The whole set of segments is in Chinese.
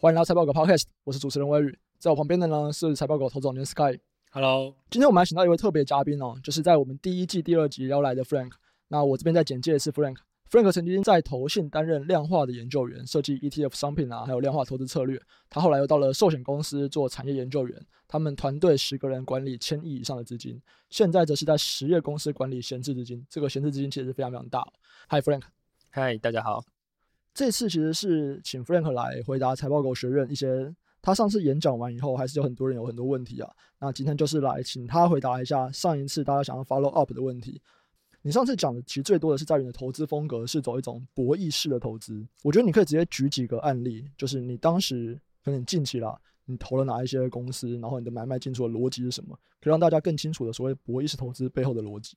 欢迎来到财报狗 Podcast，我是主持人威宇，在我旁边的呢是财报狗投资总监 Sky。Hello，今天我们还请到一位特别嘉宾哦，就是在我们第一季第二集要来的 Frank。那我这边在简介的是 Frank。Frank 曾经在投信担任量化的研究员，设计 ETF 商品啊，还有量化投资策略。他后来又到了寿险公司做产业研究员，他们团队十个人管理千亿以上的资金。现在则是在实业公司管理闲置资金，这个闲置资金其实是非常非常大。Hi Frank，嗨，大家好。这次其实是请 Frank 来回答财报狗学院一些他上次演讲完以后，还是有很多人有很多问题啊。那今天就是来请他回答一下上一次大家想要 follow up 的问题。你上次讲的其实最多的是在于你的投资风格是走一种博弈式的投资。我觉得你可以直接举几个案例，就是你当时可能近期啦，你投了哪一些公司，然后你的买卖进出的逻辑是什么，可以让大家更清楚的所谓博弈式投资背后的逻辑。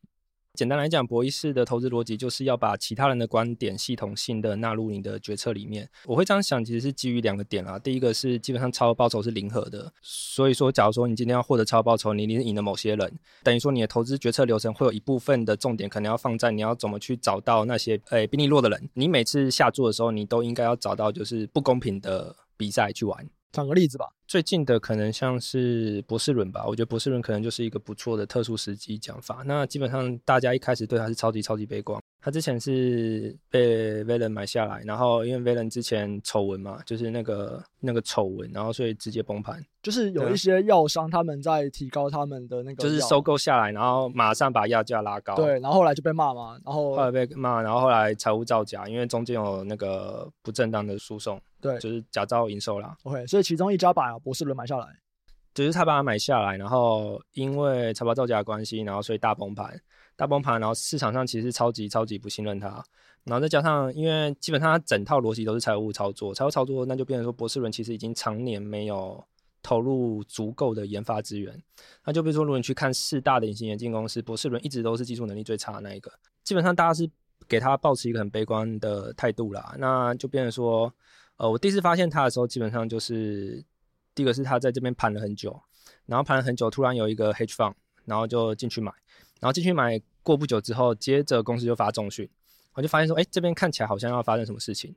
简单来讲，博弈式的投资逻辑就是要把其他人的观点系统性的纳入你的决策里面。我会这样想，其实是基于两个点啦。第一个是基本上超额报酬是零和的，所以说，假如说你今天要获得超额报酬，你一定是赢了某些人，等于说你的投资决策流程会有一部分的重点可能要放在你要怎么去找到那些诶、比你弱的人。你每次下注的时候，你都应该要找到就是不公平的比赛去玩。讲个例子吧，最近的可能像是博士伦吧，我觉得博士伦可能就是一个不错的特殊时机讲法。那基本上大家一开始对他是超级超级悲观。他之前是被 Valen 买下来，然后因为 Valen 之前丑闻嘛，就是那个那个丑闻，然后所以直接崩盘。就是有一些药商他们在提高他们的那个，就是收购下来，然后马上把药价拉高。对，然后后来就被骂嘛，然后后来被骂，然后后来财务造假，因为中间有那个不正当的输送，对，就是假造营收啦。OK，所以其中一家把博士伦买下来，就是他把它买下来，然后因为财报造假的关系，然后所以大崩盘。大崩盘，然后市场上其实超级超级不信任他，然后再加上因为基本上他整套逻辑都是财务操作，财务操作那就变成说博士伦其实已经常年没有投入足够的研发资源。那就比如说，如果你去看四大的隐形眼镜公司，博士伦一直都是技术能力最差的那一个，基本上大家是给他抱持一个很悲观的态度啦。那就变成说，呃，我第一次发现他的时候，基本上就是第一个是他在这边盘了很久，然后盘了很久，突然有一个 hedge fund，然后就进去买，然后进去买。过不久之后，接着公司就发重讯，我就发现说，哎，这边看起来好像要发生什么事情，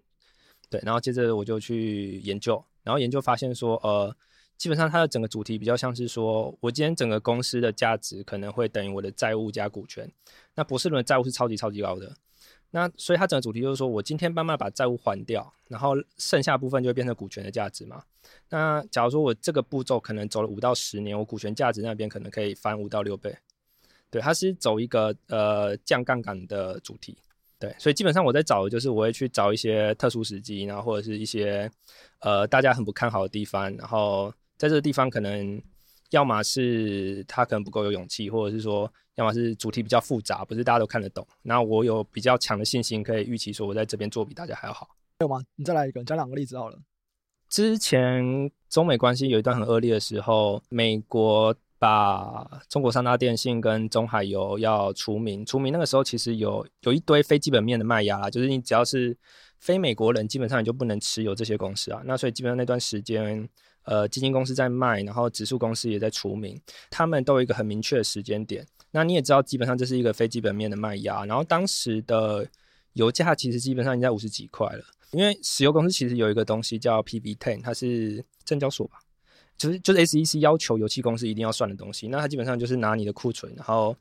对，然后接着我就去研究，然后研究发现说，呃，基本上它的整个主题比较像是说，我今天整个公司的价值可能会等于我的债务加股权，那博士伦的债务是超级超级高的，那所以它整个主题就是说我今天慢慢把债务还掉，然后剩下部分就会变成股权的价值嘛，那假如说我这个步骤可能走了五到十年，我股权价值那边可能可以翻五到六倍。对，它是走一个呃降杠杆的主题，对，所以基本上我在找的就是我会去找一些特殊时机，然后或者是一些呃大家很不看好的地方，然后在这个地方可能要么是他可能不够有勇气，或者是说要么是主题比较复杂，不是大家都看得懂，然后我有比较强的信心可以预期说我在这边做比大家还要好。有吗？你再来一个，讲两个例子好了。之前中美关系有一段很恶劣的时候，美国。把中国三大电信跟中海油要除名，除名那个时候其实有有一堆非基本面的卖压啦，就是你只要是非美国人，基本上你就不能持有这些公司啊。那所以基本上那段时间，呃，基金公司在卖，然后指数公司也在除名，他们都有一个很明确的时间点。那你也知道，基本上这是一个非基本面的卖压。然后当时的油价其实基本上已经在五十几块了，因为石油公司其实有一个东西叫 PV Ten，它是证交所吧。就是就是 SEC 要求油气公司一定要算的东西，那它基本上就是拿你的库存，然后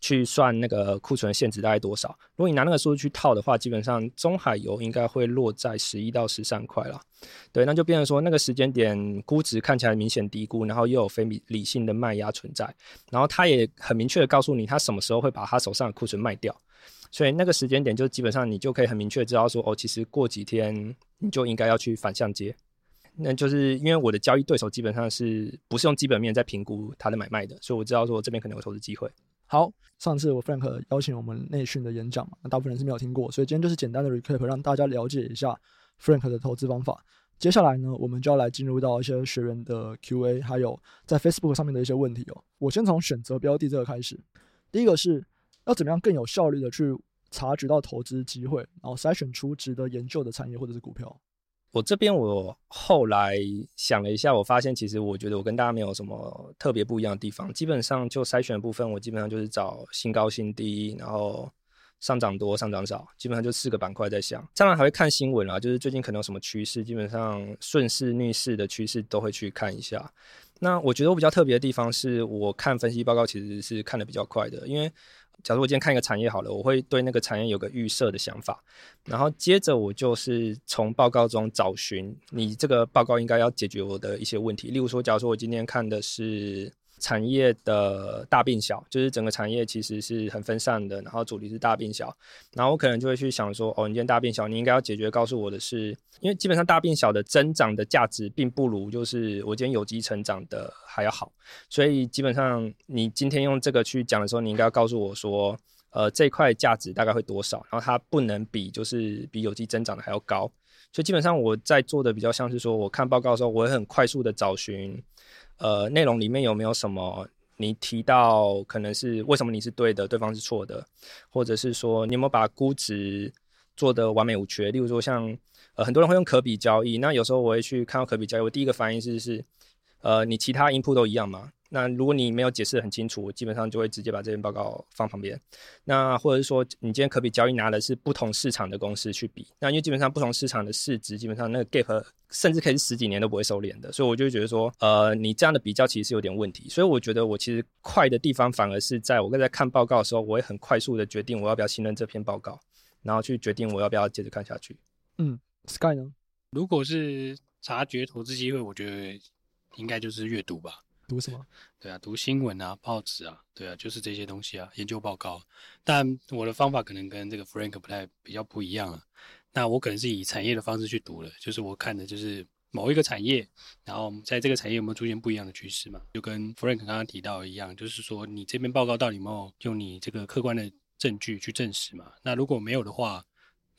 去算那个库存的现值大概多少。如果你拿那个数据去套的话，基本上中海油应该会落在十一到十三块了。对，那就变成说那个时间点估值看起来明显低估，然后又有非理性的卖压存在，然后他也很明确的告诉你他什么时候会把他手上的库存卖掉，所以那个时间点就基本上你就可以很明确知道说哦，其实过几天你就应该要去反向接。那就是因为我的交易对手基本上是不是用基本面在评估他的买卖的，所以我知道说这边可能有投资机会。好，上次我 Frank 邀请我们内训的演讲嘛，那大部分人是没有听过，所以今天就是简单的 recap，让大家了解一下 Frank 的投资方法。接下来呢，我们就要来进入到一些学员的 Q&A，还有在 Facebook 上面的一些问题哦。我先从选择标的这个开始，第一个是要怎么样更有效率的去察觉到投资机会，然后筛选出值得研究的产业或者是股票。我这边我后来想了一下，我发现其实我觉得我跟大家没有什么特别不一样的地方。基本上就筛选的部分，我基本上就是找新高新低，然后上涨多、上涨少，基本上就四个板块在想。当然还会看新闻啊，就是最近可能有什么趋势，基本上顺势、逆势的趋势都会去看一下。那我觉得我比较特别的地方是，我看分析报告其实是看得比较快的，因为假如我今天看一个产业好了，我会对那个产业有个预设的想法，然后接着我就是从报告中找寻你这个报告应该要解决我的一些问题。例如说，假如说我今天看的是。产业的大变小，就是整个产业其实是很分散的，然后主题是大变小，然后我可能就会去想说，哦，你今天大变小，你应该要解决告诉我的是，因为基本上大变小的增长的价值并不如就是我今天有机成长的还要好，所以基本上你今天用这个去讲的时候，你应该要告诉我说，呃，这块价值大概会多少，然后它不能比就是比有机增长的还要高，所以基本上我在做的比较像是说，我看报告的时候，我会很快速的找寻。呃，内容里面有没有什么你提到可能是为什么你是对的，对方是错的，或者是说你有没有把估值做的完美无缺？例如说像呃很多人会用可比交易，那有时候我会去看到可比交易，我第一个反应是是呃你其他 input 都一样吗？那如果你没有解释得很清楚，我基本上就会直接把这篇报告放旁边。那或者是说，你今天可比交易拿的是不同市场的公司去比，那因为基本上不同市场的市值，基本上那个 gap 甚至可以是十几年都不会收敛的，所以我就觉得说，呃，你这样的比较其实是有点问题。所以我觉得我其实快的地方反而是在我刚才看报告的时候，我会很快速的决定我要不要信任这篇报告，然后去决定我要不要接着看下去。嗯，Sky 呢？如果是察觉投资机会，我觉得应该就是阅读吧。读什么？对啊，读新闻啊，报纸啊，对啊，就是这些东西啊，研究报告。但我的方法可能跟这个 Frank 不太比较不一样啊。那我可能是以产业的方式去读了，就是我看的就是某一个产业，然后在这个产业有没有出现不一样的趋势嘛？就跟 Frank 刚刚提到一样，就是说你这篇报告到底有没有用你这个客观的证据去证实嘛？那如果没有的话，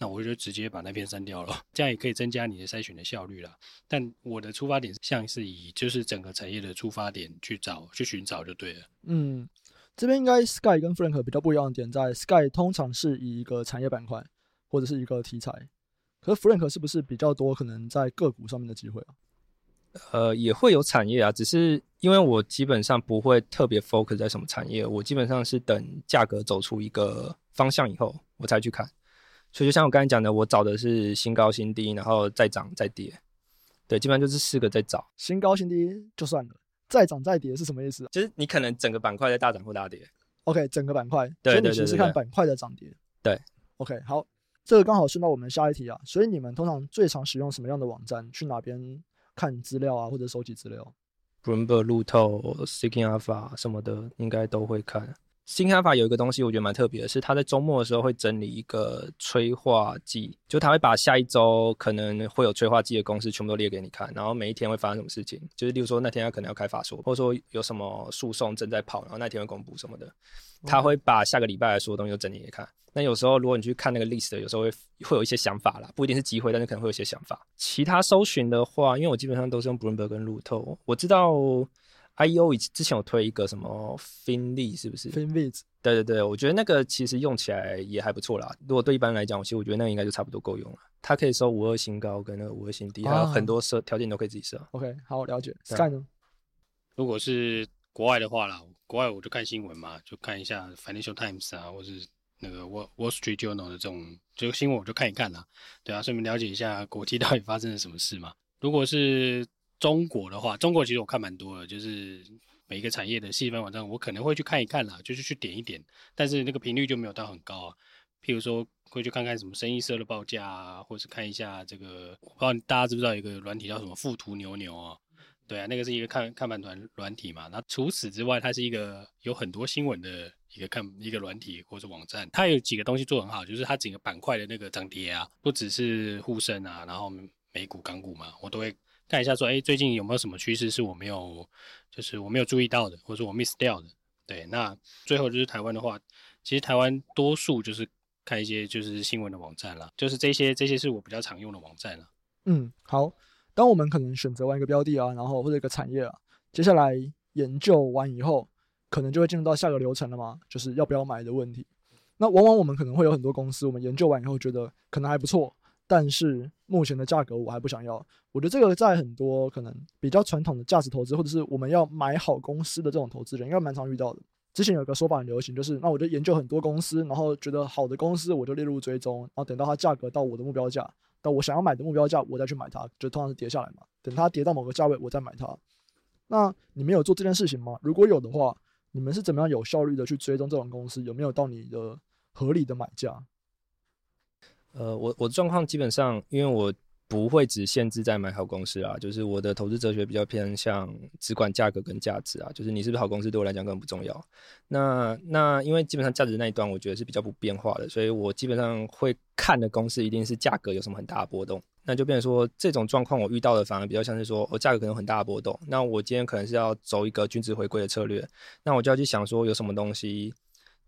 那我就直接把那篇删掉了，这样也可以增加你的筛选的效率啦。但我的出发点像是以就是整个产业的出发点去找去寻找就对了。嗯，这边应该 Sky 跟 Frank 比较不一样的点在 Sky 通常是以一个产业板块或者是一个题材，可是 Frank 是不是比较多可能在个股上面的机会啊？呃，也会有产业啊，只是因为我基本上不会特别 focus 在什么产业，我基本上是等价格走出一个方向以后，我才去看。所以就像我刚才讲的，我找的是新高新低，然后再涨再跌，对，基本上就是四个在找。新高新低就算了，再涨再跌是什么意思？就是你可能整个板块在大涨或大跌。OK，整个板块，对，所以你其实是看板块的涨跌。对，OK，好，这个刚好顺到我们下一题啊。所以你们通常最常使用什么样的网站？去哪边看资料啊，或者收集资料？Bloomberg、路透、Seeking Alpha 什么的，应该都会看。Seeking Alpha 有一个东西，我觉得蛮特别的，是他在周末的时候会整理一个催化剂，就他会把下一周可能会有催化剂的公司全部都列给你看，然后每一天会发生什么事情，就是例如说那天他可能要开法说，或者说有什么诉讼正在跑，然后那天会公布什么的，他会把下个礼拜的所有东西都整理给你看。那有时候如果你去看那个 list，有时候会会有一些想法啦，不一定是机会，但是可能会有一些想法。其他搜寻的话，因为我基本上都是用 Bloomberg 跟路透，我知道。IEO 以之前有推一个什么 Finviz 是不是？Finviz 对对对，我觉得那个其实用起来也还不错啦。如果对一般人来讲，我其实我觉得那个应该就差不多够用了。它可以收五二新高跟那个五二新低，还有很多设条件都可以自己设。OK，好，了解。Sky 呢？如果是国外的话啦，国外我就看新闻嘛，就看一下 Financial Times 啊，或是那个 Wall Wall Street Journal 的这种就新闻我就看一看啦。对啊，顺便了解一下国际 到底发生了什么事嘛。如果是中国的话，中国其实我看蛮多的，就是每一个产业的细分网站，我可能会去看一看啦，就是去点一点，但是那个频率就没有到很高啊。譬如说，会去看看什么生意社的报价啊，或是看一下这个，我不知道大家知不知道有一个软体叫什么富途牛牛啊？对啊，那个是一个看看盘团软体嘛。那除此之外，它是一个有很多新闻的一个看一个软体或者网站。它有几个东西做很好，就是它整个板块的那个涨跌啊，不只是沪深啊，然后美股、港股嘛，我都会。看一下，说，哎，最近有没有什么趋势是我没有，就是我没有注意到的，或者说我 miss 掉的？对，那最后就是台湾的话，其实台湾多数就是看一些就是新闻的网站啦，就是这些这些是我比较常用的网站啦。嗯，好，当我们可能选择完一个标的啊，然后或者一个产业啊，接下来研究完以后，可能就会进入到下个流程了嘛，就是要不要买的问题。那往往我们可能会有很多公司，我们研究完以后觉得可能还不错。但是目前的价格我还不想要，我觉得这个在很多可能比较传统的价值投资，或者是我们要买好公司的这种投资人，应该蛮常遇到的。之前有个说法很流行，就是那我就研究很多公司，然后觉得好的公司我就列入追踪，然后等到它价格到我的目标价，到我想要买的目标价，我再去买它，就通常是跌下来嘛。等它跌到某个价位，我再买它。那你们有做这件事情吗？如果有的话，你们是怎么样有效率的去追踪这种公司有没有到你的合理的买价？呃，我我的状况基本上，因为我。不会只限制在买好公司啊，就是我的投资哲学比较偏向只管价格跟价值啊，就是你是不是好公司对我来讲根本不重要。那那因为基本上价值那一端我觉得是比较不变化的，所以我基本上会看的公司一定是价格有什么很大的波动，那就变成说这种状况我遇到的反而比较像是说我价格可能有很大的波动，那我今天可能是要走一个均值回归的策略，那我就要去想说有什么东西。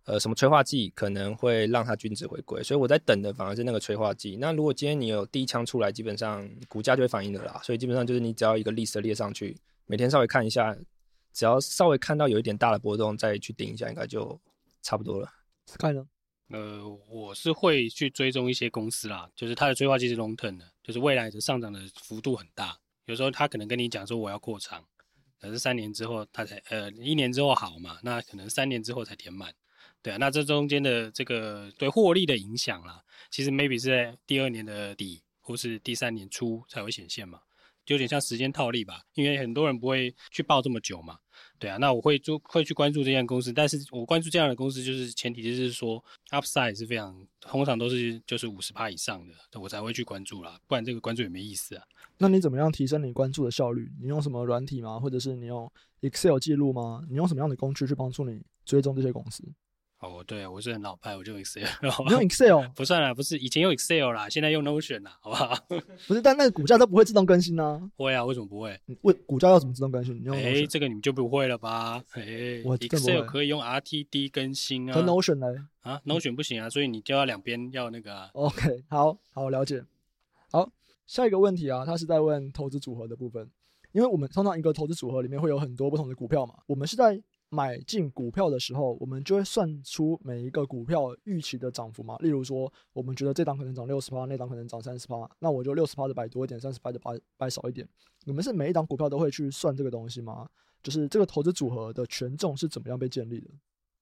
呃，什么催化剂可能会让它均值回归？所以我在等的反而是那个催化剂。那如果今天你有第一枪出来，基本上股价就会反应的啦。所以基本上就是你只要一个 list 列上去，每天稍微看一下，只要稍微看到有一点大的波动，再去顶一下，应该就差不多了。Sky 呢？呃，我是会去追踪一些公司啦，就是它的催化剂是 long term 的，就是未来的上涨的幅度很大。有时候他可能跟你讲说我要扩仓，可是三年之后他才呃一年之后好嘛，那可能三年之后才填满。对啊，那这中间的这个对获利的影响啦，其实 maybe 是在第二年的底或是第三年初才会显现嘛，就有点像时间套利吧，因为很多人不会去抱这么久嘛。对啊，那我会就会去关注这家公司，但是我关注这样的公司，就是前提就是说 upside 是非常通常都是就是五十趴以上的，我才会去关注啦，不然这个关注也没意思啊。那你怎么样提升你关注的效率？你用什么软体吗？或者是你用 Excel 记录吗？你用什么样的工具去帮助你追踪这些公司？哦，对啊，我是很老派，我就用 Excel。用 Excel 不算啦，不是以前用 Excel 啦，现在用 Notion 啦，好不好？不是，但那个股价都不会自动更新呢、啊。会啊，为什么不会？问股价要怎么自动更新？你用哎，这个你们就不会了吧？哎，Excel 可以用 RTD 更新啊。和 Notion 呢？啊，Notion 不行啊，所以你就要两边要那个、啊。OK，好好了解。好，下一个问题啊，他是在问投资组合的部分，因为我们通常一个投资组合里面会有很多不同的股票嘛，我们是在。买进股票的时候，我们就会算出每一个股票预期的涨幅嘛。例如说，我们觉得这档可能涨六十趴，那档可能涨三十趴，那我就六十趴的买多一点，三十趴的买买少一点。你们是每一档股票都会去算这个东西吗？就是这个投资组合的权重是怎么样被建立的？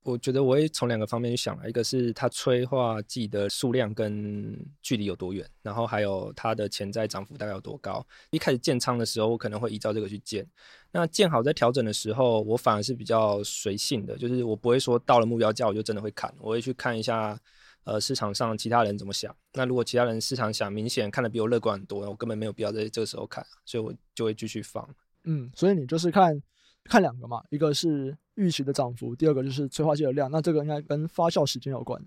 我觉得我会从两个方面去想，一个是它催化剂的数量跟距离有多远，然后还有它的潜在涨幅大概有多高。一开始建仓的时候，我可能会依照这个去建。那建好在调整的时候，我反而是比较随性的，就是我不会说到了目标价我就真的会砍，我会去看一下，呃，市场上其他人怎么想。那如果其他人市场想明显看得比我乐观很多，我根本没有必要在这个时候砍，所以我就会继续放。嗯，所以你就是看。看两个嘛，一个是预期的涨幅，第二个就是催化剂的量。那这个应该跟发酵时间有关。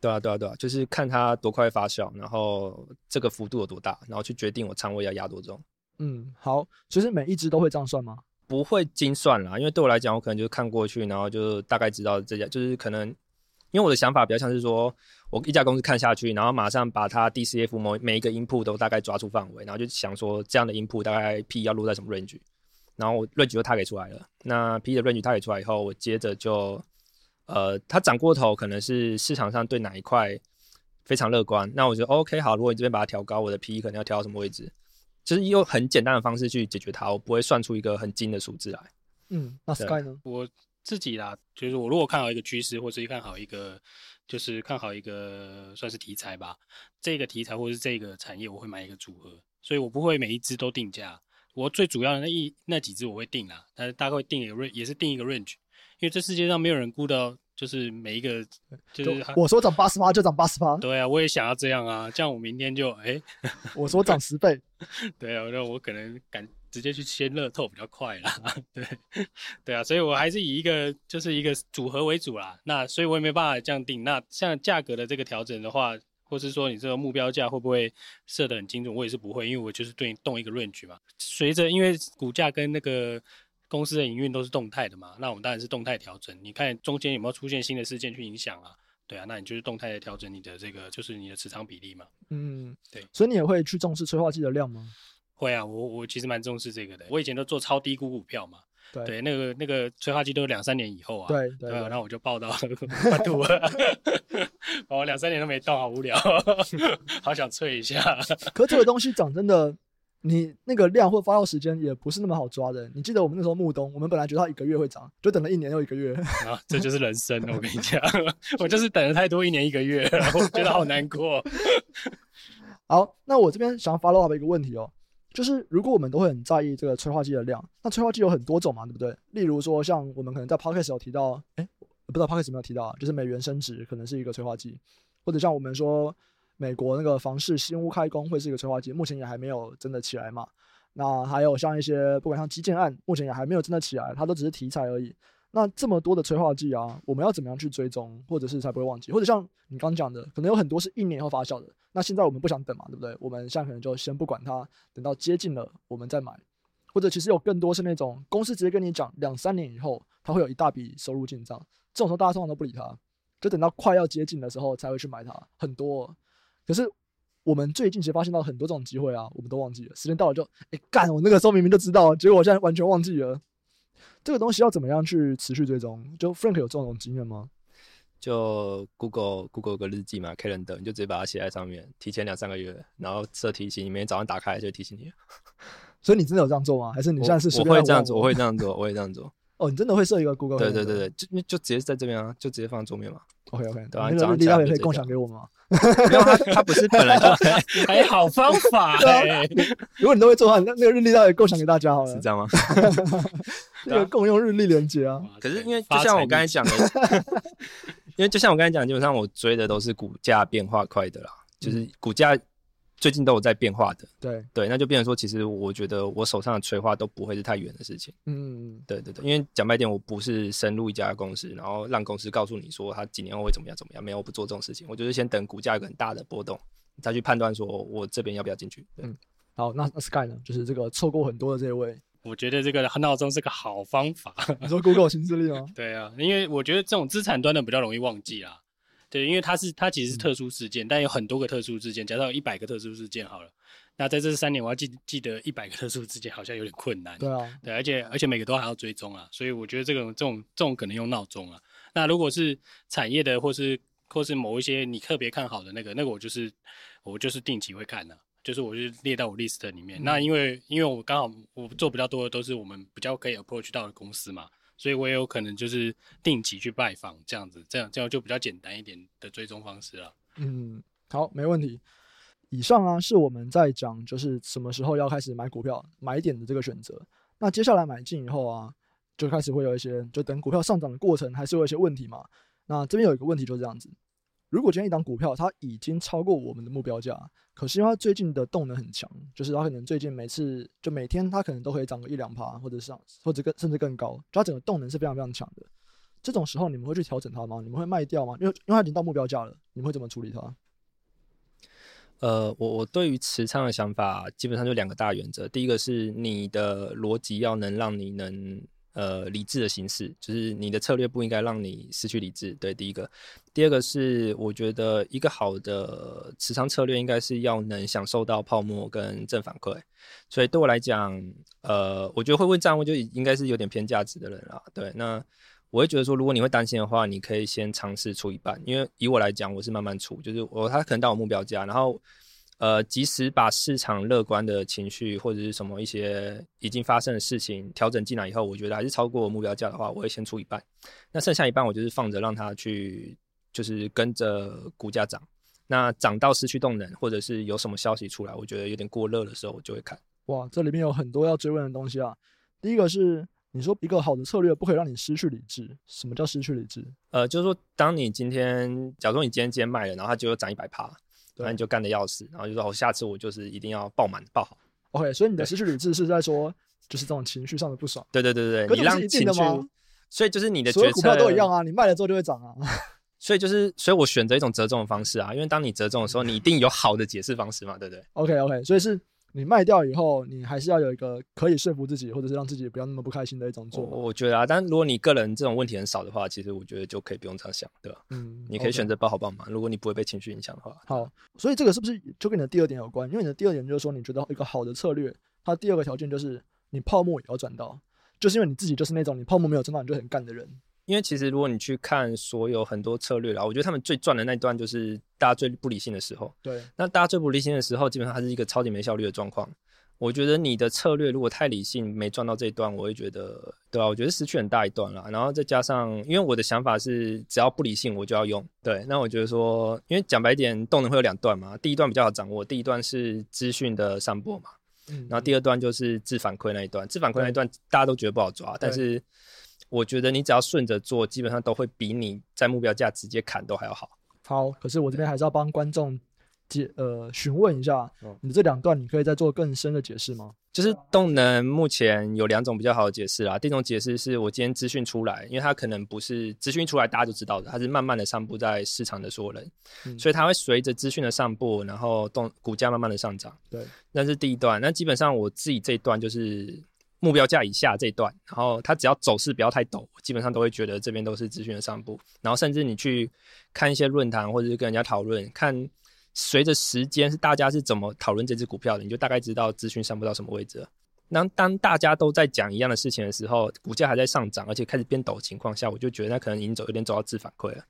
对啊，对啊，对啊，就是看它多快发酵，然后这个幅度有多大，然后去决定我仓位要压多重。嗯，好，其实每一只都会这样算吗？不会精算啦，因为对我来讲，我可能就看过去，然后就大概知道这家，就是可能因为我的想法比较像是说，我一家公司看下去，然后马上把它 DCF 某每一个 input 都大概抓出范围，然后就想说这样的 input 大概 P 要落在什么 range。然后我 range 就他给出来了，那 P 的 range 他给出来以后，我接着就，呃，他涨过头可能是市场上对哪一块非常乐观，那我觉得 OK 好，如果你这边把它调高，我的 P 可能要调到什么位置，就是用很简单的方式去解决它，我不会算出一个很精的数字来。嗯，那 Sky 呢？我自己啦，就是我如果看好一个趋势，或者看好一个，就是看好一个算是题材吧，这个题材或者是这个产业，我会买一个组合，所以我不会每一只都定价。我最主要的那一那几只我会定啦，但是大概会定一个 range，也是定一个 range，因为这世界上没有人估到，就是每一个就是我说涨八十八就涨八十八，对啊，我也想要这样啊，这样我明天就哎，欸、我说涨十倍，对啊，那我可能敢直接去签乐透比较快啦，对对啊，所以我还是以一个就是一个组合为主啦，那所以我也没办法这样定，那像价格的这个调整的话。或是说你这个目标价会不会设得很精准？我也是不会，因为我就是对你动一个 range 嘛。随着因为股价跟那个公司的营运都是动态的嘛，那我们当然是动态调整。你看中间有没有出现新的事件去影响啊？对啊，那你就是动态的调整你的这个就是你的持仓比例嘛。嗯，对。所以你也会去重视催化剂的量吗？会啊，我我其实蛮重视这个的。我以前都做超低估股票嘛。对，对，那个那个催化剂都是两三年以后啊。对对，然后我就报到 快吐了，我、哦、两三年都没到，好无聊，好想催一下。可这个东西涨真的你那个量或发酵时间也不是那么好抓的。你记得我们那时候木冬，我们本来觉得它一个月会涨，就等了一年又一个月。啊，这就是人生，我跟你讲，我就是等了太多一年一个月，我觉得好难过。好，那我这边想 follow up 一个问题哦，就是如果我们都会很在意这个催化剂的量，那催化剂有很多种嘛，对不对？例如说，像我们可能在 podcast 有提到，哎，不知道 podcast 有没有提到啊，就是美元升值可能是一个催化剂，或者像我们说。美国那个房市新屋开工会是一个催化剂，目前也还没有真的起来嘛。那还有像一些不管像基建案，目前也还没有真的起来，它都只是题材而已。那这么多的催化剂啊，我们要怎么样去追踪，或者是才不会忘记？或者像你刚讲的，可能有很多是一年后发酵的。那现在我们不想等嘛，对不对？我们现在可能就先不管它，等到接近了我们再买。或者其实有更多是那种公司直接跟你讲，两三年以后它会有一大笔收入进账，这种时候大家通常都不理它，就等到快要接近的时候才会去买它，很多。可是我们最近其实发现到很多这种机会啊，我们都忘记了。时间到了就哎干，我那个时候明明就知道，结果我现在完全忘记了。这个东西要怎么样去持续追踪？就 Frank 有这种经验吗？就 Google Google 有个日记嘛，Calendar，你就直接把它写在上面，提前两三个月，然后设提醒，你每天早上打开就提醒你。所以你真的有这样做吗？还是你现在是我，我会这样做？我会这样做，我会这样做。哦，你真的会设一个 Google？对对对对，就就直接在这边啊，就直接放在桌面嘛。OK OK，对啊，那个日历可以共享给我们吗？没有，他他不是本来就还 好方法哎。如果你都会做的话，那那个日历可以共享给大家好了。是这样吗？那个共用日历连接啊。可是因为就像我刚才讲的，因为就像我刚才讲，基本上我追的都是股价变化快的啦，就是股价。最近都有在变化的，对对，那就变成说，其实我觉得我手上的催化都不会是太远的事情。嗯，对对对，因为讲白点，我不是深入一家公司，然后让公司告诉你说他几年后会怎么样怎么样，没有，我不做这种事情，我就是先等股价有个很大的波动，再去判断说我这边要不要进去。嗯，好，那那 Sky 呢？就是这个错过很多的这一位，我觉得这个闹钟是个好方法。你说 Google 新势力吗？对啊，因为我觉得这种资产端的比较容易忘记啦。对，因为它是它其实是特殊事件，嗯、但有很多个特殊事件，假设有一百个特殊事件好了，那在这三年我要记记得一百个特殊事件好像有点困难。对啊，对，而且而且每个都还要追踪啊，所以我觉得这个这种这种可能用闹钟啊。那如果是产业的，或是或是某一些你特别看好的那个，那个我就是我就是定期会看的，就是我就列到我 list 里面。嗯、那因为因为我刚好我做比较多的都是我们比较可以 approach 到的公司嘛。所以我也有可能就是定期去拜访这样子，这样这样就比较简单一点的追踪方式了。嗯，好，没问题。以上啊是我们在讲就是什么时候要开始买股票买点的这个选择。那接下来买进以后啊，就开始会有一些，就等股票上涨的过程还是会有一些问题嘛。那这边有一个问题就是这样子。如果今天一档股票它已经超过我们的目标价，可是因为它最近的动能很强，就是它可能最近每次就每天它可能都可以涨个一两趴，或者上或者更甚至更高，它整个动能是非常非常强的。这种时候你们会去调整它吗？你们会卖掉吗？因为因为它已经到目标价了，你们会怎么处理它？呃，我我对于持仓的想法基本上就两个大原则，第一个是你的逻辑要能让你能。呃，理智的形式，就是你的策略不应该让你失去理智。对，第一个，第二个是我觉得一个好的持仓策略应该是要能享受到泡沫跟正反馈。所以对我来讲，呃，我觉得会问这样问就应该是有点偏价值的人了。对，那我会觉得说，如果你会担心的话，你可以先尝试出一半，因为以我来讲，我是慢慢出，就是我他可能到我目标价，然后。呃，即使把市场乐观的情绪或者是什么一些已经发生的事情调整进来以后，我觉得还是超过目标价的话，我会先出一半。那剩下一半我就是放着让它去，就是跟着股价涨。那涨到失去动能，或者是有什么消息出来，我觉得有点过热的时候，我就会看。哇，这里面有很多要追问的东西啊。第一个是你说一个好的策略不可以让你失去理智，什么叫失去理智？呃，就是说当你今天，假如说你今天今天卖了，然后它就涨一百趴。那对你就干的要死，然后就说：“我下次我就是一定要爆满爆好。” OK，所以你的失去理智是在说，就是这种情绪上的不爽。对对对对，你让情绪，所以就是你的决策，所有股票都一样啊，你卖了之后就会涨啊。所以就是，所以我选择一种折中的方式啊，因为当你折中的时候，你一定有好的解释方式嘛，对不对？OK OK，所以是。你卖掉以后，你还是要有一个可以说服自己，或者是让自己不要那么不开心的一种做法。我觉得啊，但如果你个人这种问题很少的话，其实我觉得就可以不用这样想，对吧？嗯，你可以选择抱好抱满。如果你不会被情绪影响的话，好。所以这个是不是就跟你的第二点有关？因为你的第二点就是说，你觉得一个好的策略，它第二个条件就是你泡沫也要赚到，就是因为你自己就是那种你泡沫没有赚到你就很干的人。因为其实如果你去看所有很多策略啦，我觉得他们最赚的那一段就是大家最不理性的时候。对，那大家最不理性的时候，基本上还是一个超级没效率的状况。我觉得你的策略如果太理性，没赚到这一段，我会觉得，对啊，我觉得失去很大一段了。然后再加上，因为我的想法是，只要不理性，我就要用。对，那我觉得说，因为讲白点，动能会有两段嘛，第一段比较好掌握，第一段是资讯的散播嘛，嗯，然后第二段就是自反馈那一段，自反馈那一段大家都觉得不好抓，但是我觉得你只要顺着做，基本上都会比你在目标价直接砍都还要好。好，可是我这边还是要帮观众。解呃，询问一下，你这两段你可以再做更深的解释吗？就是动能目前有两种比较好的解释啦。第一种解释是我今天资讯出来，因为它可能不是资讯出来大家就知道的，它是慢慢的散布在市场的所有人，嗯、所以它会随着资讯的散布，然后动股价慢慢的上涨。对，那是第一段。那基本上我自己这一段就是目标价以下这一段，然后它只要走势不要太陡，基本上都会觉得这边都是资讯的散布。然后甚至你去看一些论坛或者是跟人家讨论看。随着时间是大家是怎么讨论这只股票的，你就大概知道资讯散布到什么位置了。那当大家都在讲一样的事情的时候，股价还在上涨，而且开始变陡的情况下，我就觉得那可能已经走有点走到自反馈了。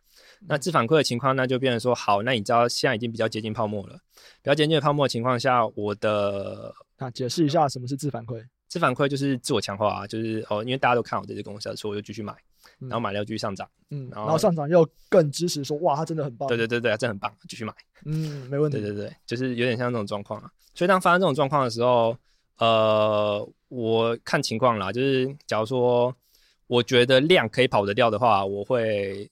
那自反馈的情况，那就变成说，好，那你知道现在已经比较接近泡沫了。比较接近泡沫的情况下，我的啊，解释一下什么是自反馈。自反馈就是自我强化啊，就是哦，因为大家都看好这只公司，所以我就继续买。然后买了又继续上涨，嗯，然后，然后上涨又更支持说，哇，它真的很棒。对对对对，真的很棒，继续买。嗯，没问题。对对对，就是有点像这种状况啊。所以当发生这种状况的时候，呃，我看情况啦，就是假如说我觉得量可以跑得掉的话，我会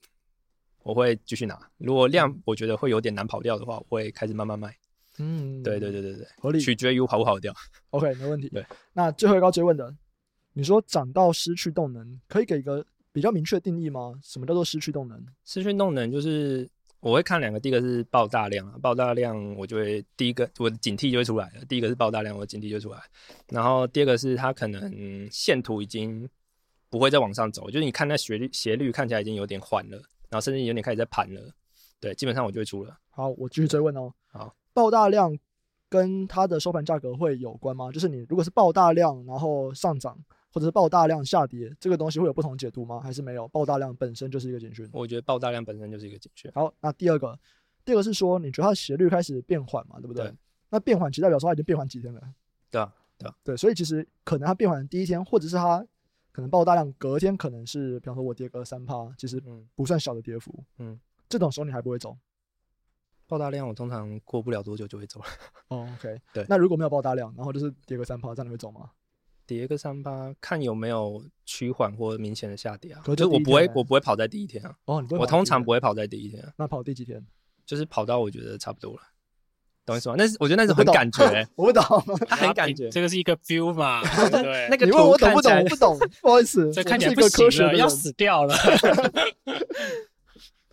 我会继续拿。如果量我觉得会有点难跑掉的话，我会开始慢慢卖。嗯，对对对对对，合理。取决于我跑不跑得掉。OK，没问题。对，那最后一个要追问的，你说涨到失去动能，可以给一个比较明确的定义吗？什么叫做失去动能？失去动能就是我会看两个，第一个是爆大量啊，爆大量我就会第一个我的警惕就会出来了。第一个是爆大量，我的警惕就出来。然后第二个是它可能线图已经不会再往上走，就是你看那斜率斜率看起来已经有点缓了，然后甚至有点开始在盘了。对，基本上我就会出了。好，我继续追问哦。好，爆大量跟它的收盘价格会有关吗？就是你如果是爆大量然后上涨。或者是爆大量下跌，这个东西会有不同解读吗？还是没有？爆大量本身就是一个警讯。我觉得爆大量本身就是一个警讯。好，那第二个，第二个是说，你觉得它的斜率开始变缓嘛？对不对？对。那变缓其实代表说它已经变缓几天了。对啊，对啊，对。所以其实可能它变缓第一天，或者是它可能爆大量隔天，可能是比方说我跌个三趴，其实不算小的跌幅。嗯。这种时候你还不会走？爆大量我通常过不了多久就会走了。哦，OK。对。那如果没有爆大量，然后就是跌个三趴，这样你会走吗？跌个三八，看有没有趋缓或明显的下跌啊。可是我不会，我不会跑在第一天啊。哦，你不会。我通常不会跑在第一天啊。那跑第几天？就是跑到我觉得差不多了，懂意思吗？那是我觉得那是很感觉，我不懂，他很感觉，这个是一个 feel 嘛？对，那个图我懂不懂？不懂，不好意思，这看起来不行了，要死掉了。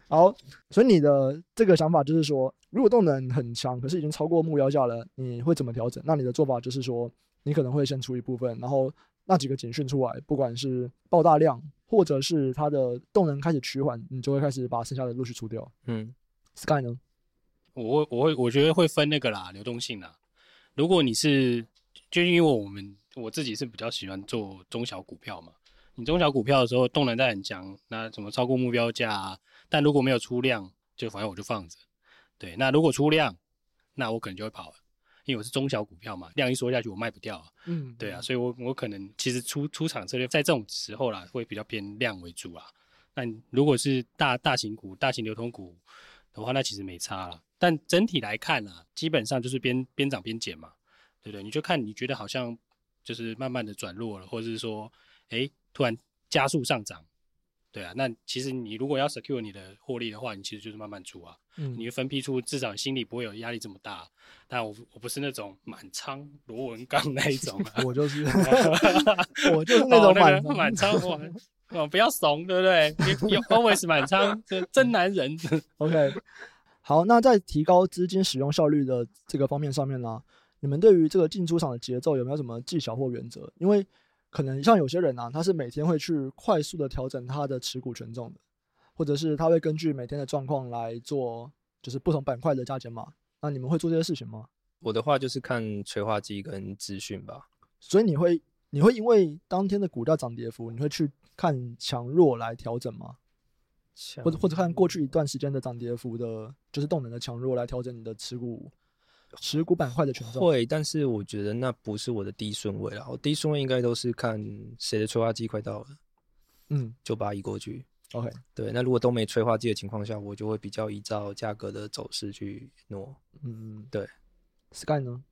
好，所以你的这个想法就是说，如果动能很强，可是已经超过目标价了，你会怎么调整？那你的做法就是说。你可能会先出一部分，然后那几个警讯出来，不管是爆大量，或者是它的动能开始趋缓，你就会开始把剩下的陆续出掉。嗯，Sky 呢？我会，我会，我觉得会分那个啦，流动性啦。如果你是，就因为我们我自己是比较喜欢做中小股票嘛，你中小股票的时候动能在很强，那怎么超过目标价啊？但如果没有出量，就反正我就放着。对，那如果出量，那我可能就会跑了。因为我是中小股票嘛，量一缩下去我卖不掉啊。嗯，对啊，所以我我可能其实出出场策略在这种时候啦，会比较偏量为主啊。那如果是大大型股、大型流通股的话，那其实没差啦。但整体来看啊，基本上就是边边涨边减嘛，对不对？你就看你觉得好像就是慢慢的转弱了，或者是说，哎，突然加速上涨。对啊，那其实你如果要 secure 你的获利的话，你其实就是慢慢出啊，嗯，你分批出，至少心里不会有压力这么大。但我我不是那种满仓螺纹钢那一种啊，我就是，我就是那种满满仓哇，不要怂，对不对？你有 always 满仓，这真男人。OK，好，那在提高资金使用效率的这个方面上面呢，你们对于这个进出场的节奏有没有什么技巧或原则？因为可能像有些人啊，他是每天会去快速的调整他的持股权重的，或者是他会根据每天的状况来做，就是不同板块的加减码。那你们会做这些事情吗？我的话就是看催化剂跟资讯吧。所以你会你会因为当天的股价涨跌幅，你会去看强弱来调整吗？或者或者看过去一段时间的涨跌幅的，就是动能的强弱来调整你的持股。持股板块的权重？会，但是我觉得那不是我的第一顺位了。我第一顺位应该都是看谁的催化剂快到了，嗯，就把它移过去。OK，对，那如果都没催化剂的情况下，我就会比较依照价格的走势去挪。嗯嗯，对。Sky 呢？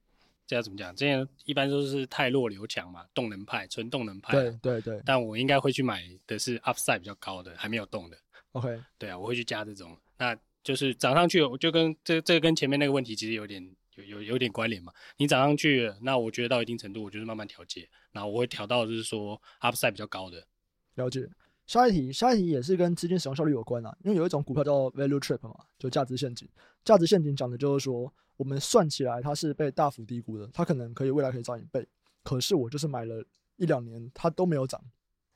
这要怎么讲？这样一般都是太弱留强嘛，动能派，纯动能派。对对对。但我应该会去买的是 upside 比较高的，还没有动的。OK，对啊，我会去加这种。那就是涨上去，我就跟这这个跟前面那个问题其实有点有有有点关联嘛。你涨上去，那我觉得到一定程度，我就是慢慢调节，然后我会调到就是说 upside 比较高的。了解。下一题，下一题也是跟资金使用效率有关啊，因为有一种股票叫 value trap 嘛，就价值陷阱。价值陷阱讲的就是说，我们算起来它是被大幅低估的，它可能可以未来可以涨一倍，可是我就是买了一两年，它都没有涨。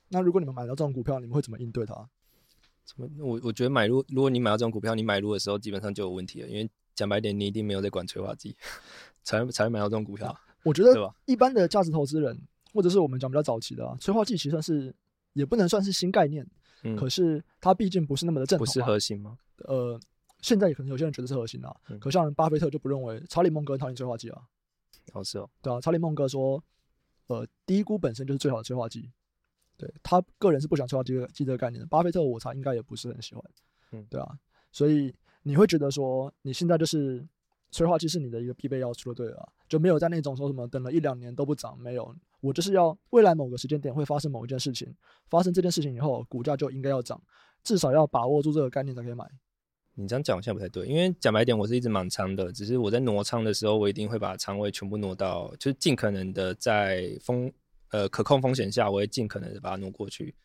那如果你们买到这种股票，你们会怎么应对它？怎么？我我觉得买入，如果你买到这种股票，你买入的时候基本上就有问题了，因为讲白点，你一定没有在管催化剂，才才会买到这种股票。我觉得一般的价值投资人，或者是我们讲比较早期的啊，催化剂其实算是。也不能算是新概念，嗯，可是它毕竟不是那么的正统，不是核心吗？呃，现在可能有些人觉得是核心啊，嗯、可像巴菲特就不认为，查理孟格讨厌催化剂啊，哦是哦，对啊，查理孟格说，呃，低估本身就是最好的催化剂，对他个人是不喜欢催化剂这个概念的，巴菲特我猜应该也不是很喜欢，嗯，对啊，所以你会觉得说你现在就是催化剂是你的一个必备要素，对了，就没有在那种说什么等了一两年都不涨，没有。我就是要未来某个时间点会发生某一件事情，发生这件事情以后，股价就应该要涨，至少要把握住这个概念才可以买。你这样讲好像不太对，因为讲白点，我是一直满仓的，只是我在挪仓的时候，我一定会把仓位全部挪到，就是尽可能的在风呃可控风险下，我会尽可能的把它挪过去。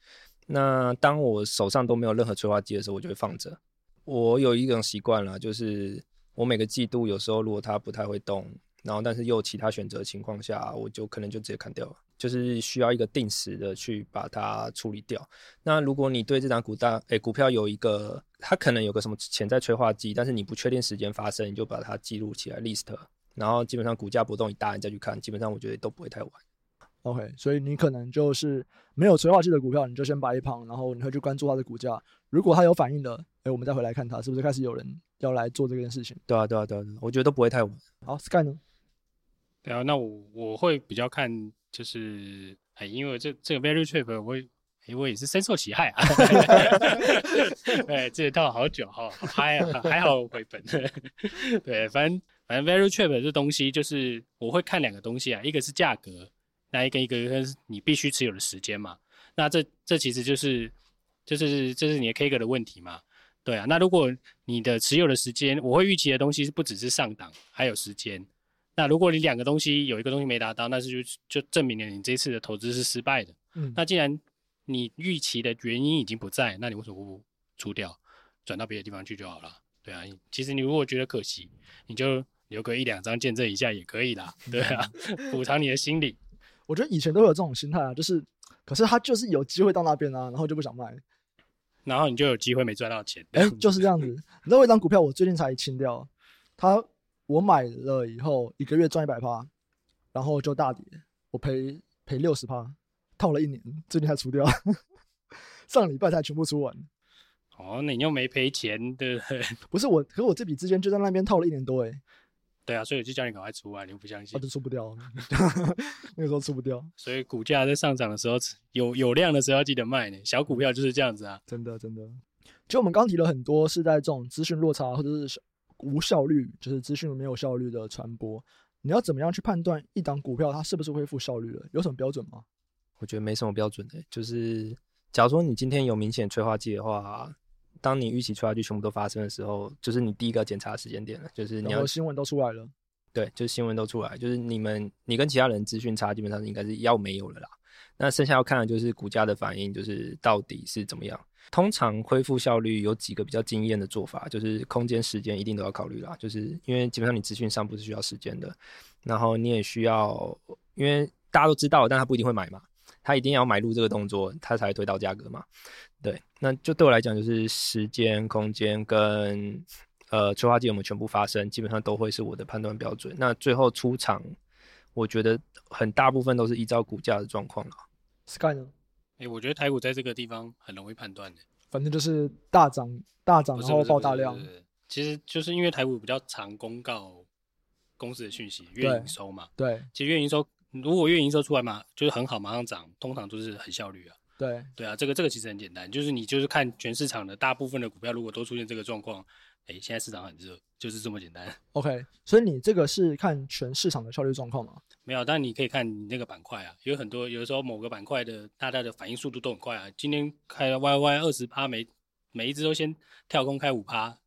那当我手上都没有任何催化剂的时候，我就会放着。我有一种习惯啦，就是我每个季度有时候如果它不太会动。然后，但是又有其他选择情况下，我就可能就直接砍掉了，就是需要一个定时的去把它处理掉。那如果你对这张股大诶股票有一个，它可能有个什么潜在催化剂，但是你不确定时间发生，你就把它记录起来 list，然后基本上股价波动一大，你再去看，基本上我觉得都不会太晚。OK，所以你可能就是没有催化剂的股票，你就先摆一旁，然后你会去关注它的股价，如果它有反应的，哎，我们再回来看它是不是开始有人要来做这件事情。对啊，对啊，对啊，我觉得都不会太晚。好，Sky 呢？对啊，那我我会比较看，就是哎，因为这这个 value trip 我哎我也是深受其害啊。哎，这套好久哈，好嗨啊，还好回本。对，反正反正 value trip 这东西就是我会看两个东西啊，一个是价格，那一个一个是你必须持有的时间嘛。那这这其实就是就是这是你的 K 歌的问题嘛。对啊，那如果你的持有的时间，我会预期的东西是不只是上档，还有时间。那如果你两个东西有一个东西没达到，那是就就证明了你这次的投资是失败的。嗯，那既然你预期的原因已经不在，那你为什么不出掉，转到别的地方去就好了？对啊，其实你如果觉得可惜，你就留个一两张见证一下也可以啦。对啊，补偿你的心理。我觉得以前都有这种心态啊，就是可是他就是有机会到那边啊，然后就不想卖，然后你就有机会没赚到钱。哎、欸，就是这样子。你知道有一张股票我最近才清掉，它。我买了以后一个月赚一百趴，然后就大跌，我赔赔六十趴，套了一年，最近才出掉，上礼拜才全部出完。哦，那你又没赔钱，对不对？不是我，可是我这笔资金就在那边套了一年多，哎。对啊，所以我就叫你赶快出啊，你又不相信。我、啊、就出不掉，那个时候出不掉。所以股价在上涨的时候，有有量的时候要记得卖呢。小股票就是这样子啊，真的真的。就我们刚提了很多是在这种资讯落差或者是。无效率就是资讯没有效率的传播，你要怎么样去判断一档股票它是不是恢复效率了？有什么标准吗？我觉得没什么标准的、欸，就是假如说你今天有明显催化剂的话，当你预期出来就全部都发生的时候，就是你第一个检查时间点了，就是你要新闻都出来了，对，就是新闻都出来，就是你们你跟其他人资讯差基本上应该是要没有了啦。那剩下要看的就是股价的反应，就是到底是怎么样。通常恢复效率有几个比较经验的做法，就是空间、时间一定都要考虑啦。就是因为基本上你资讯上不是需要时间的，然后你也需要，因为大家都知道，但他不一定会买嘛，他一定要买入这个动作，他才会推到价格嘛。对，那就对我来讲，就是时间、空间跟呃催化剂有没有全部发生，基本上都会是我的判断标准。那最后出场，我觉得很大部分都是依照股价的状况了。Sky 呢？哎、欸，我觉得台股在这个地方很容易判断的，反正就是大涨大涨，然后爆大量。其实就是因为台股比较常公告公司的讯息，月营收嘛。对，其实月营收如果月营收出来嘛，就是很好，马上涨，通常都是很效率啊。对，对啊，这个这个其实很简单，就是你就是看全市场的大部分的股票，如果都出现这个状况。哎，现在市场很热，就是这么简单。OK，所以你这个是看全市场的效率状况吗？没有，但你可以看你那个板块啊，有很多，有的时候某个板块的大家的反应速度都很快啊。今天开了 YY 二十趴，每每一只都先跳空开五趴，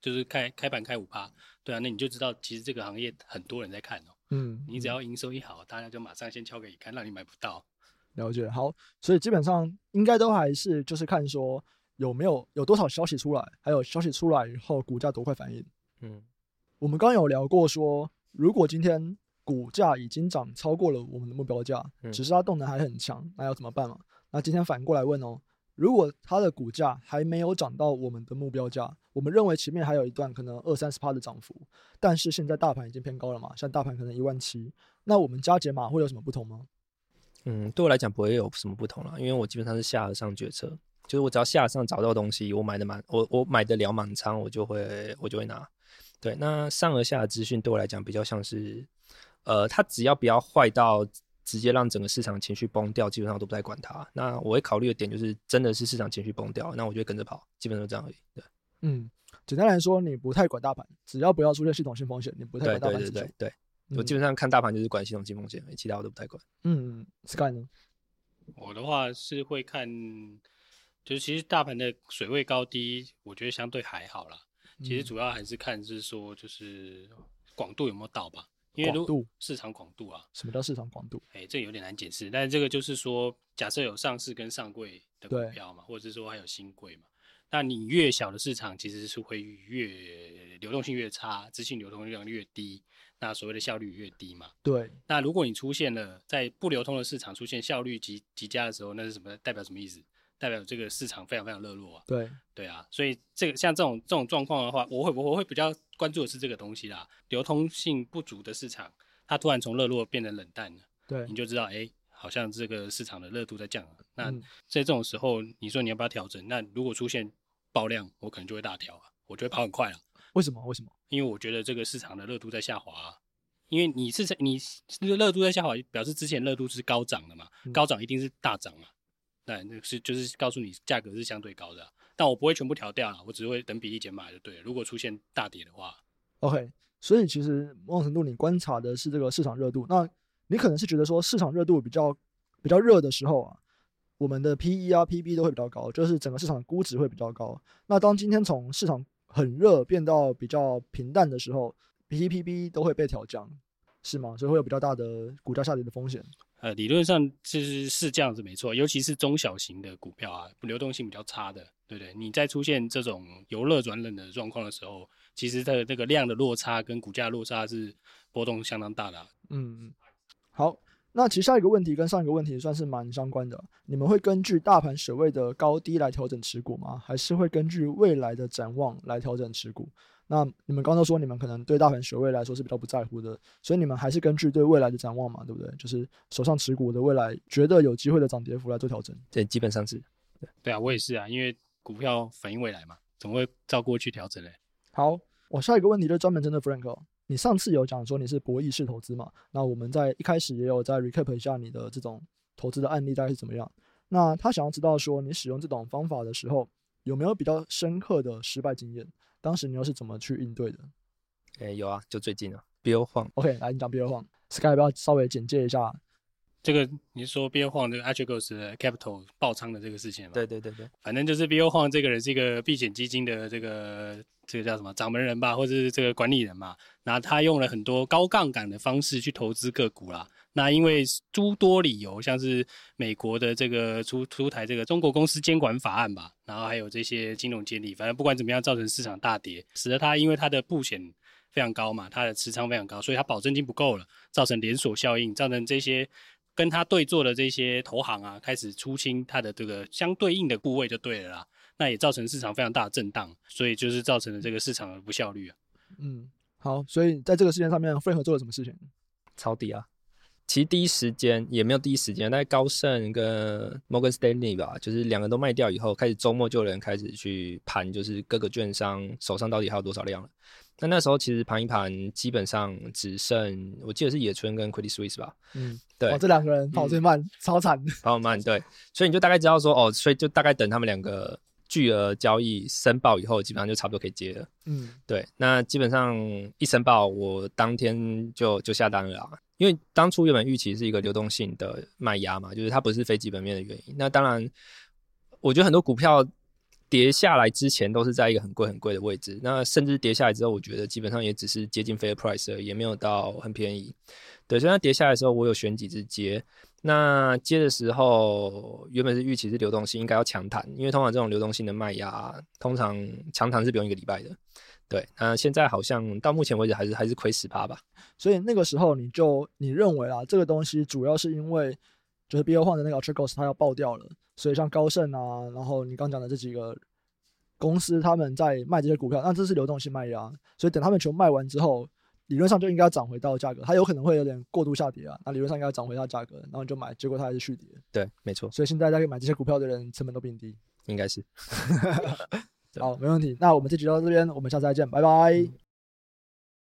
就是开开板开五趴，对啊，那你就知道其实这个行业很多人在看哦。嗯，你只要营收一好，大家就马上先敲给你看，让你买不到。了解，好，所以基本上应该都还是就是看说。有没有有多少消息出来？还有消息出来以后，股价多快反应？嗯，我们刚刚有聊过说，如果今天股价已经涨超过了我们的目标价，嗯、只是它动能还很强，那要怎么办嘛？那今天反过来问哦，如果它的股价还没有涨到我们的目标价，我们认为前面还有一段可能二三十趴的涨幅，但是现在大盘已经偏高了嘛，像大盘可能一万七，那我们加减码会有什么不同吗？嗯，对我来讲不会有什么不同了，因为我基本上是下而上决策。就是我只要下上找到东西，我买的满，我我买得了满仓，我就会我就会拿。对，那上而下的资讯对我来讲比较像是，呃，它只要不要坏到直接让整个市场情绪崩掉，基本上我都不太管它。那我会考虑的点就是，真的是市场情绪崩掉，那我就会跟着跑，基本上就这样而已。对，嗯，简单来说，你不太管大盘，只要不要出现系统性风险，你不太管大盘。对对对对，对，我基本上看大盘就是管系统性风险，其他我都不太管。嗯，Sky 呢？我的话是会看。就是其实大盘的水位高低，我觉得相对还好啦。其实主要还是看是说，就是广度有没有到吧。因为度市场广度啊。什么叫市场广度？哎，这有点难解释。但是这个就是说，假设有上市跟上柜的股票嘛，或者是说还有新贵嘛，那你越小的市场，其实是会越流动性越差，资讯流通量越低，那所谓的效率越低嘛。对。那如果你出现了在不流通的市场出现效率极极佳的时候，那是什么？代表什么意思？代表这个市场非常非常热络啊，对对啊，所以这个像这种这种状况的话，我会我会比较关注的是这个东西啦。流通性不足的市场，它突然从热络变得冷淡了，对，你就知道，哎，好像这个市场的热度在降啊。那嗯，在这种时候，你说你要不要调整？那如果出现爆量，我可能就会大调啊，我就会跑很快啊。为什么？为什么？因为我觉得这个市场的热度在下滑啊。因为你是你这个热度在下滑，表示之前热度是高涨的嘛，高涨一定是大涨啊。那那是就是告诉你价格是相对高的，啊，但我不会全部调掉了，我只会等比例减码就对了。如果出现大跌的话，OK。所以其实某种程度你观察的是这个市场热度，那你可能是觉得说市场热度比较比较热的时候啊，我们的 PE 啊 PB 都会比较高，就是整个市场估值会比较高。那当今天从市场很热变到比较平淡的时候，PE PB 都会被调降，是吗？所以会有比较大的股价下跌的风险。呃，理论上是是这样子没错，尤其是中小型的股票啊，流动性比较差的，对不对？你在出现这种由热转冷的状况的时候，其实它的这个量的落差跟股价落差是波动相当大的啊。嗯，好，那其实下一个问题跟上一个问题算是蛮相关的，你们会根据大盘水位的高低来调整持股吗？还是会根据未来的展望来调整持股？那你们刚刚说你们可能对大盘水位来说是比较不在乎的，所以你们还是根据对未来的展望嘛，对不对？就是手上持股的未来觉得有机会的涨跌幅来做调整。对，基本上是。对，对啊，我也是啊，因为股票反映未来嘛，怎么会照过去调整嘞？好，我下一个问题就专门针对 Frank 哦。你上次有讲说你是博弈式投资嘛？那我们在一开始也有在 recap 一下你的这种投资的案例大概是怎么样？那他想要知道说你使用这种方法的时候有没有比较深刻的失败经验？当时你又是怎么去应对的？诶、欸，有啊，就最近啊，Bill Huang。OK，来你讲 Bill Huang，Sky 要不要稍微简介一下？这个你是说 Bill Huang 这个 Archegos Capital 爆仓的这个事情吗？对对对对，反正就是 Bill Huang 这个人是一个避险基金的这个这个叫什么掌门人吧，或者是这个管理人嘛。那他用了很多高杠杆的方式去投资个股啦。那因为诸多理由，像是美国的这个出出台这个中国公司监管法案吧，然后还有这些金融监理，反正不管怎么样，造成市场大跌，使得他因为他的布险非常高嘛，他的持仓非常高，所以他保证金不够了，造成连锁效应，造成这些跟他对坐的这些投行啊，开始出清他的这个相对应的部位就对了啦。那也造成市场非常大的震荡，所以就是造成了这个市场的不效率啊。嗯，好，所以在这个事件上面，Frank 做了什么事情？抄底啊。其实第一时间也没有第一时间，但是高盛跟 Morgan Stanley 吧，就是两个都卖掉以后，开始周末就有人开始去盘，就是各个券商手上到底还有多少量了。那那时候其实盘一盘基本上只剩我记得是野村跟 Credit Suisse 吧，嗯，对，这两个人跑最慢，嗯、超惨，跑慢，对，所以你就大概知道说哦，所以就大概等他们两个巨额交易申报以后，基本上就差不多可以接了，嗯，对，那基本上一申报，我当天就就下单了啦。因为当初原本预期是一个流动性的卖压嘛，就是它不是非基本面的原因。那当然，我觉得很多股票跌下来之前都是在一个很贵很贵的位置，那甚至跌下来之后，我觉得基本上也只是接近 fair price，也没有到很便宜。对，所以它跌下来的时候，我有选几只接。那接的时候，原本是预期是流动性应该要强弹，因为通常这种流动性的卖压，通常强弹是不用一个礼拜的。对，那现在好像到目前为止还是还是亏十趴吧。所以那个时候你就你认为啊，这个东西主要是因为就是 B O 换的那个 Archegos 它要爆掉了，所以像高盛啊，然后你刚讲的这几个公司他们在卖这些股票，那这是流动性卖压，所以等他们全部卖完之后，理论上就应该涨回到价格，它有可能会有点过度下跌啊，那理论上应该涨回到价格，然后你就买，结果它还是续跌。对，没错。所以现在在买这些股票的人成本都比你低，应该是。好，没问题。那我们这集就到这边，我们下次再见，拜拜。